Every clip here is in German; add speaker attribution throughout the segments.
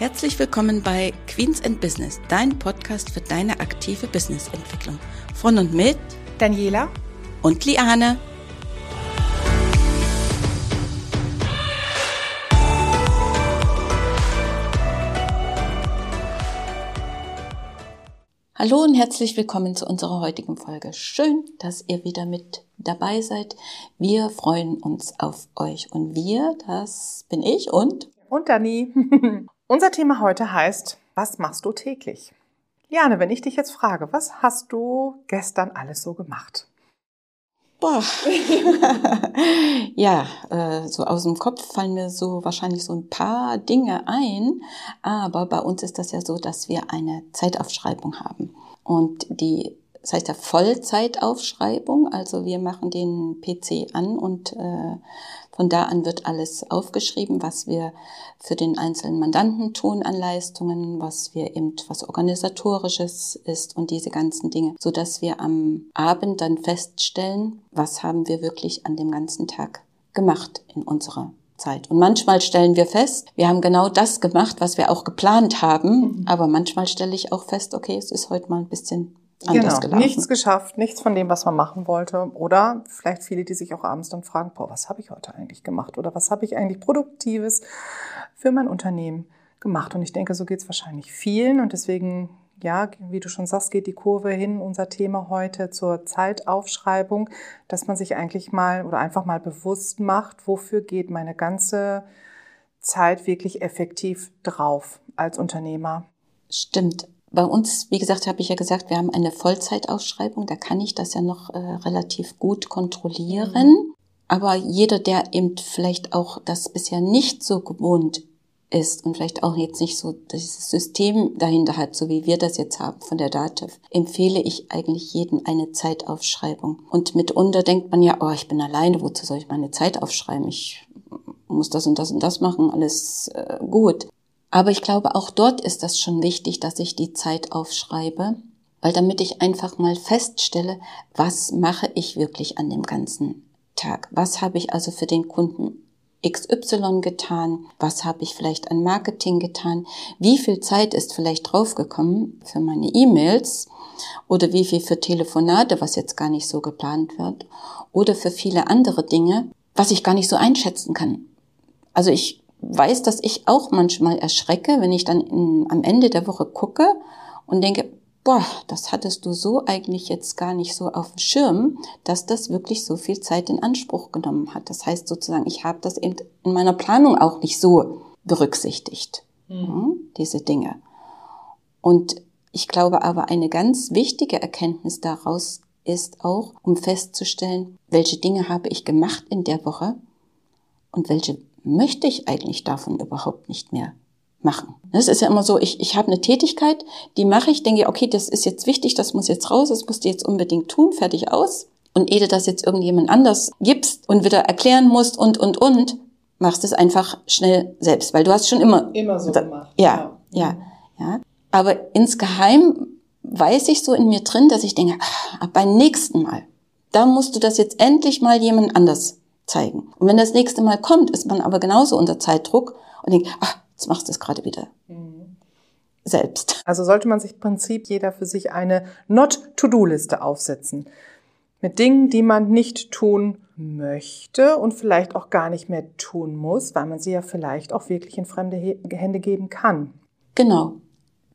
Speaker 1: Herzlich willkommen bei Queens and Business, dein Podcast für deine aktive Businessentwicklung. Von und mit
Speaker 2: Daniela
Speaker 1: und Liane. Hallo und herzlich willkommen zu unserer heutigen Folge. Schön, dass ihr wieder mit dabei seid. Wir freuen uns auf euch und wir, das bin ich und
Speaker 2: und Dani. Unser Thema heute heißt, was machst du täglich? Jane, wenn ich dich jetzt frage, was hast du gestern alles so gemacht?
Speaker 1: Boah. ja, äh, so aus dem Kopf fallen mir so wahrscheinlich so ein paar Dinge ein, aber bei uns ist das ja so, dass wir eine Zeitaufschreibung haben. Und die das heißt ja Vollzeitaufschreibung, also wir machen den PC an und äh, von da an wird alles aufgeschrieben, was wir für den einzelnen Mandanten tun an Leistungen, was wir eben, was organisatorisches ist und diese ganzen Dinge, so dass wir am Abend dann feststellen, was haben wir wirklich an dem ganzen Tag gemacht in unserer Zeit. Und manchmal stellen wir fest, wir haben genau das gemacht, was wir auch geplant haben, mhm. aber manchmal stelle ich auch fest, okay, es ist heute mal ein bisschen
Speaker 2: anders genau, nichts geschafft, nichts von dem, was man machen wollte. Oder vielleicht viele, die sich auch abends dann fragen, boah, was habe ich heute eigentlich gemacht? Oder was habe ich eigentlich Produktives für mein Unternehmen gemacht? Und ich denke, so geht es wahrscheinlich vielen. Und deswegen, ja, wie du schon sagst, geht die Kurve hin, unser Thema heute zur Zeitaufschreibung, dass man sich eigentlich mal oder einfach mal bewusst macht, wofür geht meine ganze Zeit wirklich effektiv drauf als Unternehmer.
Speaker 1: Stimmt. Bei uns, wie gesagt, habe ich ja gesagt, wir haben eine Vollzeitausschreibung, da kann ich das ja noch äh, relativ gut kontrollieren. Mhm. Aber jeder, der eben vielleicht auch das bisher nicht so gewohnt ist und vielleicht auch jetzt nicht so dieses System dahinter hat, so wie wir das jetzt haben von der Dativ, empfehle ich eigentlich jedem eine Zeitaufschreibung. Und mitunter denkt man ja, oh, ich bin alleine, wozu soll ich meine Zeit aufschreiben? Ich muss das und das und das machen, alles äh, gut. Aber ich glaube, auch dort ist das schon wichtig, dass ich die Zeit aufschreibe, weil damit ich einfach mal feststelle, was mache ich wirklich an dem ganzen Tag? Was habe ich also für den Kunden XY getan? Was habe ich vielleicht an Marketing getan? Wie viel Zeit ist vielleicht draufgekommen für meine E-Mails? Oder wie viel für Telefonate, was jetzt gar nicht so geplant wird? Oder für viele andere Dinge, was ich gar nicht so einschätzen kann. Also ich weiß, dass ich auch manchmal erschrecke, wenn ich dann in, am Ende der Woche gucke und denke, boah, das hattest du so eigentlich jetzt gar nicht so auf dem Schirm, dass das wirklich so viel Zeit in Anspruch genommen hat. Das heißt sozusagen, ich habe das eben in meiner Planung auch nicht so berücksichtigt, mhm. diese Dinge. Und ich glaube aber, eine ganz wichtige Erkenntnis daraus ist auch, um festzustellen, welche Dinge habe ich gemacht in der Woche und welche möchte ich eigentlich davon überhaupt nicht mehr machen. Es ist ja immer so, ich, ich habe eine Tätigkeit, die mache ich, denke, okay, das ist jetzt wichtig, das muss jetzt raus, das musst du jetzt unbedingt tun, fertig aus. Und ehe du das jetzt irgendjemand anders gibst und wieder erklären musst und, und, und, machst es einfach schnell selbst, weil du hast schon immer...
Speaker 2: Immer so gemacht.
Speaker 1: Ja, ja, ja. Aber insgeheim weiß ich so in mir drin, dass ich denke, ach, beim nächsten Mal, da musst du das jetzt endlich mal jemand anders zeigen. Und wenn das nächste Mal kommt, ist man aber genauso unter Zeitdruck und denkt, ach, jetzt machst du es gerade wieder. Mhm. Selbst.
Speaker 2: Also sollte man sich im Prinzip jeder für sich eine Not-to-Do-Liste aufsetzen. Mit Dingen, die man nicht tun möchte und vielleicht auch gar nicht mehr tun muss, weil man sie ja vielleicht auch wirklich in fremde Hände geben kann.
Speaker 1: Genau.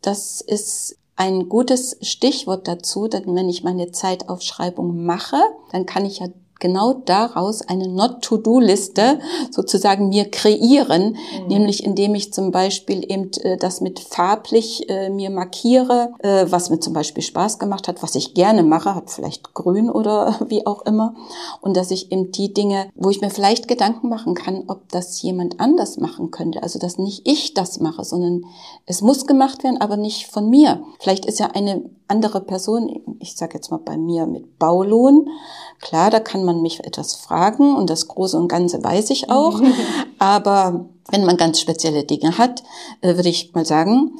Speaker 1: Das ist ein gutes Stichwort dazu, denn wenn ich meine Zeitaufschreibung mache, dann kann ich ja genau daraus eine Not-to-Do-Liste sozusagen mir kreieren, mhm. nämlich indem ich zum Beispiel eben äh, das mit farblich äh, mir markiere, äh, was mir zum Beispiel Spaß gemacht hat, was ich gerne mache, hat vielleicht grün oder wie auch immer, und dass ich eben die Dinge, wo ich mir vielleicht Gedanken machen kann, ob das jemand anders machen könnte, also dass nicht ich das mache, sondern es muss gemacht werden, aber nicht von mir. Vielleicht ist ja eine andere Person, ich sage jetzt mal bei mir mit Baulohn, klar, da kann man mich etwas fragen und das Große und Ganze weiß ich auch, aber wenn man ganz spezielle Dinge hat, äh, würde ich mal sagen,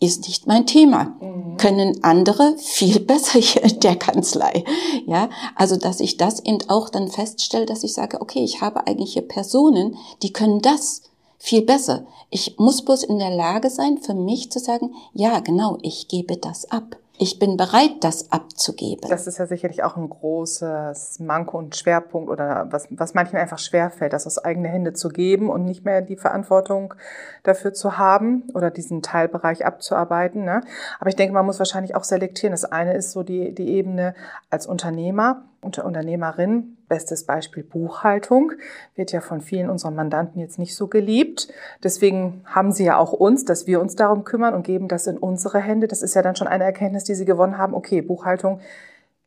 Speaker 1: ist nicht mein Thema. Mhm. Können andere viel besser hier in der Kanzlei. Ja, also, dass ich das eben auch dann feststelle, dass ich sage, okay, ich habe eigentlich hier Personen, die können das viel besser. Ich muss bloß in der Lage sein, für mich zu sagen, ja, genau, ich gebe das ab ich bin bereit, das abzugeben.
Speaker 2: Das ist ja sicherlich auch ein großes Manko und Schwerpunkt oder was, was manchen einfach schwerfällt, das aus eigene Hände zu geben und nicht mehr die Verantwortung dafür zu haben oder diesen Teilbereich abzuarbeiten. Ne? Aber ich denke, man muss wahrscheinlich auch selektieren. Das eine ist so die, die Ebene als Unternehmer, unter Unternehmerin. Bestes Beispiel Buchhaltung wird ja von vielen unserer Mandanten jetzt nicht so geliebt. Deswegen haben sie ja auch uns, dass wir uns darum kümmern und geben das in unsere Hände. Das ist ja dann schon eine Erkenntnis, die sie gewonnen haben. Okay, Buchhaltung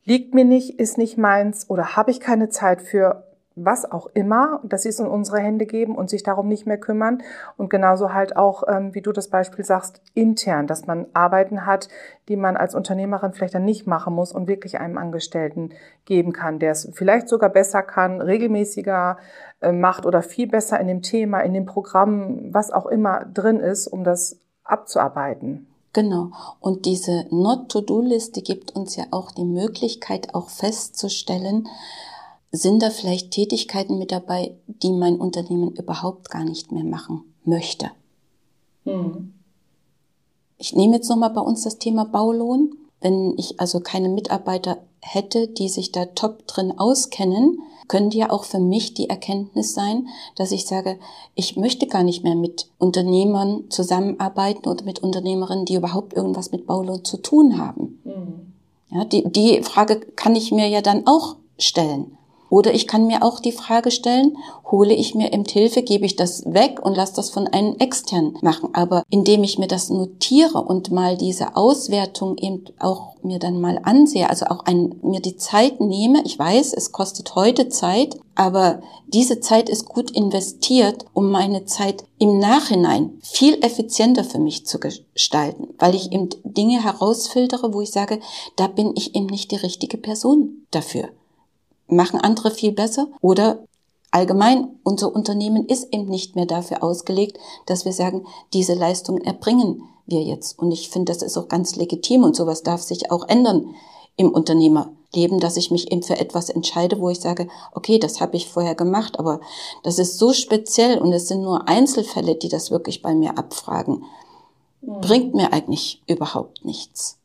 Speaker 2: liegt mir nicht, ist nicht meins oder habe ich keine Zeit für was auch immer, dass sie es in unsere Hände geben und sich darum nicht mehr kümmern. Und genauso halt auch, ähm, wie du das Beispiel sagst, intern, dass man Arbeiten hat, die man als Unternehmerin vielleicht dann nicht machen muss und wirklich einem Angestellten geben kann, der es vielleicht sogar besser kann, regelmäßiger äh, macht oder viel besser in dem Thema, in dem Programm, was auch immer drin ist, um das abzuarbeiten.
Speaker 1: Genau. Und diese Not-to-Do-Liste gibt uns ja auch die Möglichkeit, auch festzustellen, sind da vielleicht Tätigkeiten mit dabei, die mein Unternehmen überhaupt gar nicht mehr machen möchte. Mhm. Ich nehme jetzt nochmal bei uns das Thema Baulohn. Wenn ich also keine Mitarbeiter hätte, die sich da top drin auskennen, könnte ja auch für mich die Erkenntnis sein, dass ich sage, ich möchte gar nicht mehr mit Unternehmern zusammenarbeiten oder mit Unternehmerinnen, die überhaupt irgendwas mit Baulohn zu tun haben. Mhm. Ja, die, die Frage kann ich mir ja dann auch stellen. Oder ich kann mir auch die Frage stellen, hole ich mir im Hilfe, gebe ich das weg und lasse das von einem externen machen. Aber indem ich mir das notiere und mal diese Auswertung eben auch mir dann mal ansehe, also auch ein, mir die Zeit nehme, ich weiß, es kostet heute Zeit, aber diese Zeit ist gut investiert, um meine Zeit im Nachhinein viel effizienter für mich zu gestalten, weil ich eben Dinge herausfiltere, wo ich sage, da bin ich eben nicht die richtige Person dafür machen andere viel besser oder allgemein unser Unternehmen ist eben nicht mehr dafür ausgelegt, dass wir sagen, diese Leistung erbringen wir jetzt. Und ich finde, das ist auch ganz legitim und sowas darf sich auch ändern im Unternehmerleben, dass ich mich eben für etwas entscheide, wo ich sage, okay, das habe ich vorher gemacht, aber das ist so speziell und es sind nur Einzelfälle, die das wirklich bei mir abfragen. Mhm. Bringt mir eigentlich überhaupt nichts.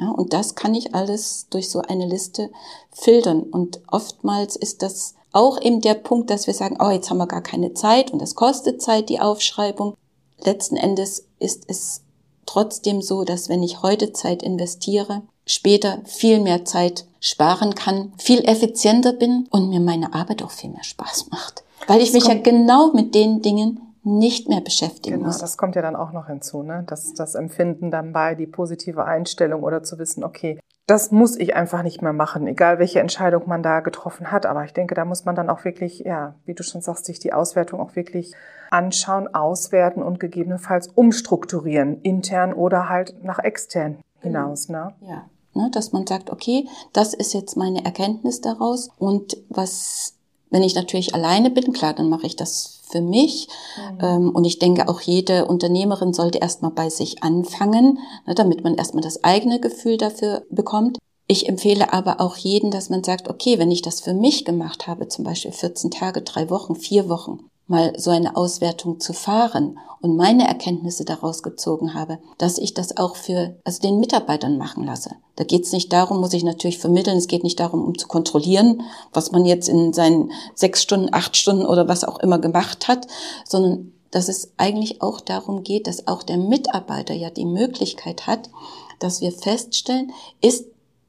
Speaker 1: Ja, und das kann ich alles durch so eine Liste filtern. Und oftmals ist das auch eben der Punkt, dass wir sagen, oh, jetzt haben wir gar keine Zeit und das kostet Zeit, die Aufschreibung. Letzten Endes ist es trotzdem so, dass wenn ich heute Zeit investiere, später viel mehr Zeit sparen kann, viel effizienter bin und mir meine Arbeit auch viel mehr Spaß macht. Weil ich mich ja genau mit den Dingen nicht mehr beschäftigen
Speaker 2: genau,
Speaker 1: muss.
Speaker 2: das kommt ja dann auch noch hinzu, ne? Das, das Empfinden dann bei, die positive Einstellung oder zu wissen, okay, das muss ich einfach nicht mehr machen, egal welche Entscheidung man da getroffen hat. Aber ich denke, da muss man dann auch wirklich, ja, wie du schon sagst, sich die Auswertung auch wirklich anschauen, auswerten und gegebenenfalls umstrukturieren, intern oder halt nach extern hinaus, ne?
Speaker 1: Ja. Ne, dass man sagt, okay, das ist jetzt meine Erkenntnis daraus und was wenn ich natürlich alleine bin, klar, dann mache ich das für mich. Mhm. Ähm, und ich denke, auch jede Unternehmerin sollte erstmal bei sich anfangen, ne, damit man erstmal das eigene Gefühl dafür bekommt. Ich empfehle aber auch jeden, dass man sagt, okay, wenn ich das für mich gemacht habe, zum Beispiel 14 Tage, drei Wochen, vier Wochen, mal so eine Auswertung zu fahren und meine Erkenntnisse daraus gezogen habe, dass ich das auch für also den Mitarbeitern machen lasse. Da geht es nicht darum, muss ich natürlich vermitteln, es geht nicht darum, um zu kontrollieren, was man jetzt in seinen sechs Stunden, acht Stunden oder was auch immer gemacht hat, sondern dass es eigentlich auch darum geht, dass auch der Mitarbeiter ja die Möglichkeit hat, dass wir feststellen, ist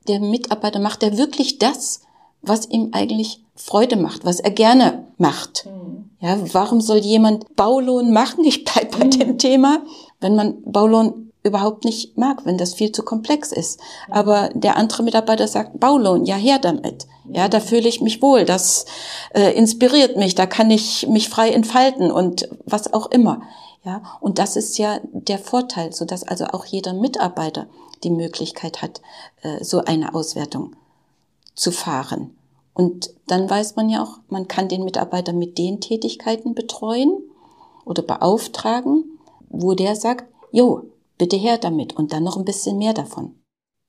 Speaker 1: der Mitarbeiter, macht er wirklich das, was ihm eigentlich Freude macht, was er gerne macht. Mhm. Ja, warum soll jemand Baulohn machen? Ich bleibe bei mhm. dem Thema, wenn man Baulohn überhaupt nicht mag, wenn das viel zu komplex ist. Mhm. Aber der andere Mitarbeiter sagt, Baulohn, ja her damit. Ja, da fühle ich mich wohl, das äh, inspiriert mich, da kann ich mich frei entfalten und was auch immer. Ja, und das ist ja der Vorteil, so dass also auch jeder Mitarbeiter die Möglichkeit hat, äh, so eine Auswertung zu fahren. Und dann weiß man ja auch, man kann den Mitarbeiter mit den Tätigkeiten betreuen oder beauftragen, wo der sagt, jo, bitte her damit und dann noch ein bisschen mehr davon.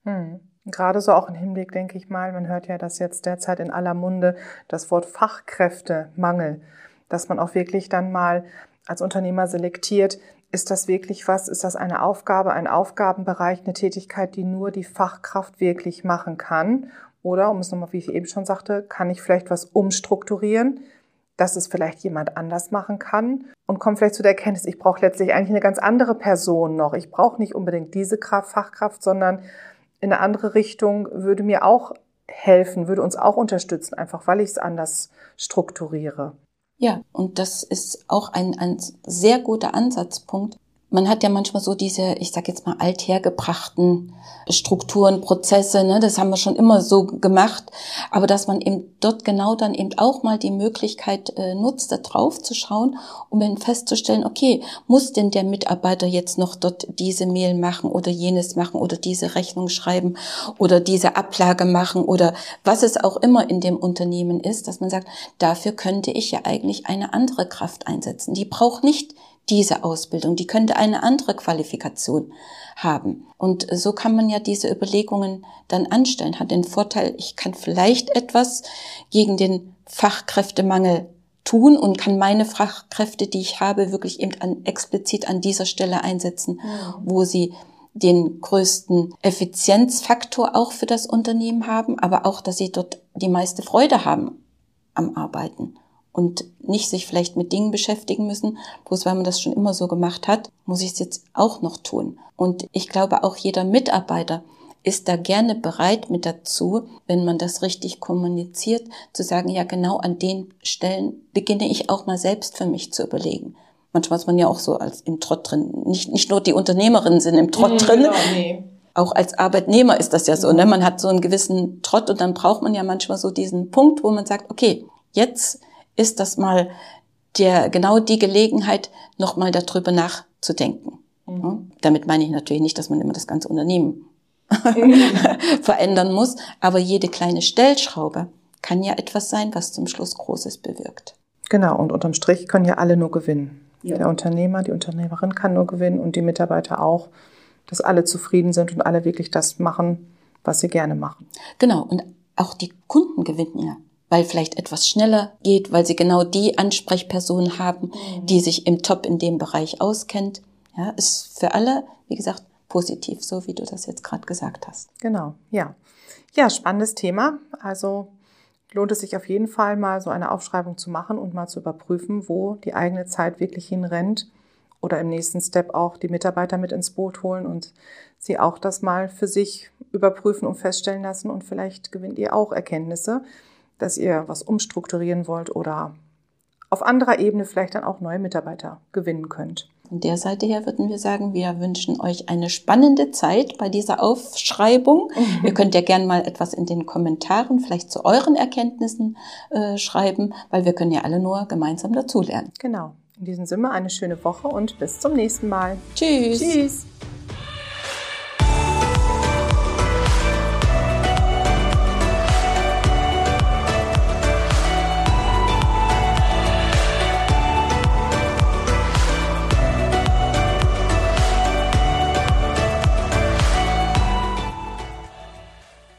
Speaker 2: Hm. Gerade so auch im Hinblick, denke ich mal, man hört ja das jetzt derzeit in aller Munde, das Wort Fachkräftemangel, dass man auch wirklich dann mal als Unternehmer selektiert, ist das wirklich was? Ist das eine Aufgabe, ein Aufgabenbereich, eine Tätigkeit, die nur die Fachkraft wirklich machen kann? Oder, um es nochmal, wie ich eben schon sagte, kann ich vielleicht was umstrukturieren, dass es vielleicht jemand anders machen kann und komme vielleicht zu der Erkenntnis, ich brauche letztlich eigentlich eine ganz andere Person noch. Ich brauche nicht unbedingt diese Kraft, Fachkraft, sondern in eine andere Richtung würde mir auch helfen, würde uns auch unterstützen, einfach weil ich es anders strukturiere.
Speaker 1: Ja, und das ist auch ein, ein sehr guter Ansatzpunkt, man hat ja manchmal so diese, ich sag jetzt mal, althergebrachten Strukturen, Prozesse, ne, das haben wir schon immer so gemacht, aber dass man eben dort genau dann eben auch mal die Möglichkeit äh, nutzt, da drauf zu schauen, um dann festzustellen, okay, muss denn der Mitarbeiter jetzt noch dort diese Mail machen oder jenes machen oder diese Rechnung schreiben oder diese Ablage machen oder was es auch immer in dem Unternehmen ist, dass man sagt, dafür könnte ich ja eigentlich eine andere Kraft einsetzen. Die braucht nicht diese Ausbildung, die könnte eine andere Qualifikation haben. Und so kann man ja diese Überlegungen dann anstellen. Hat den Vorteil, ich kann vielleicht etwas gegen den Fachkräftemangel tun und kann meine Fachkräfte, die ich habe, wirklich eben an, explizit an dieser Stelle einsetzen, wo sie den größten Effizienzfaktor auch für das Unternehmen haben, aber auch, dass sie dort die meiste Freude haben am Arbeiten und nicht sich vielleicht mit Dingen beschäftigen müssen, bloß weil man das schon immer so gemacht hat, muss ich es jetzt auch noch tun. Und ich glaube, auch jeder Mitarbeiter ist da gerne bereit mit dazu, wenn man das richtig kommuniziert, zu sagen, ja, genau an den Stellen beginne ich auch mal selbst für mich zu überlegen. Manchmal ist man ja auch so als im Trott drin. Nicht, nicht nur die Unternehmerinnen sind im Trott mhm, drin. Genau, nee. Auch als Arbeitnehmer ist das ja so, ne? Man hat so einen gewissen Trott und dann braucht man ja manchmal so diesen Punkt, wo man sagt, okay, jetzt ist das mal der, genau die Gelegenheit, nochmal darüber nachzudenken. Mhm. Damit meine ich natürlich nicht, dass man immer das ganze Unternehmen verändern muss, aber jede kleine Stellschraube kann ja etwas sein, was zum Schluss Großes bewirkt.
Speaker 2: Genau, und unterm Strich können ja alle nur gewinnen. Ja. Der Unternehmer, die Unternehmerin kann nur gewinnen und die Mitarbeiter auch, dass alle zufrieden sind und alle wirklich das machen, was sie gerne machen.
Speaker 1: Genau, und auch die Kunden gewinnen ja weil vielleicht etwas schneller geht, weil sie genau die Ansprechperson haben, mhm. die sich im Top in dem Bereich auskennt. Ja, ist für alle, wie gesagt, positiv, so wie du das jetzt gerade gesagt hast.
Speaker 2: Genau, ja. Ja, spannendes Thema. Also lohnt es sich auf jeden Fall mal so eine Aufschreibung zu machen und mal zu überprüfen, wo die eigene Zeit wirklich hinrennt oder im nächsten Step auch die Mitarbeiter mit ins Boot holen und sie auch das mal für sich überprüfen und feststellen lassen und vielleicht gewinnt ihr auch Erkenntnisse, dass ihr was umstrukturieren wollt oder auf anderer Ebene vielleicht dann auch neue Mitarbeiter gewinnen könnt.
Speaker 1: Von der Seite her würden wir sagen, wir wünschen euch eine spannende Zeit bei dieser Aufschreibung. Mhm. Ihr könnt ja gerne mal etwas in den Kommentaren vielleicht zu euren Erkenntnissen äh, schreiben, weil wir können ja alle nur gemeinsam dazulernen.
Speaker 2: Genau. In diesem Sinne eine schöne Woche und bis zum nächsten Mal.
Speaker 1: Tschüss. Tschüss.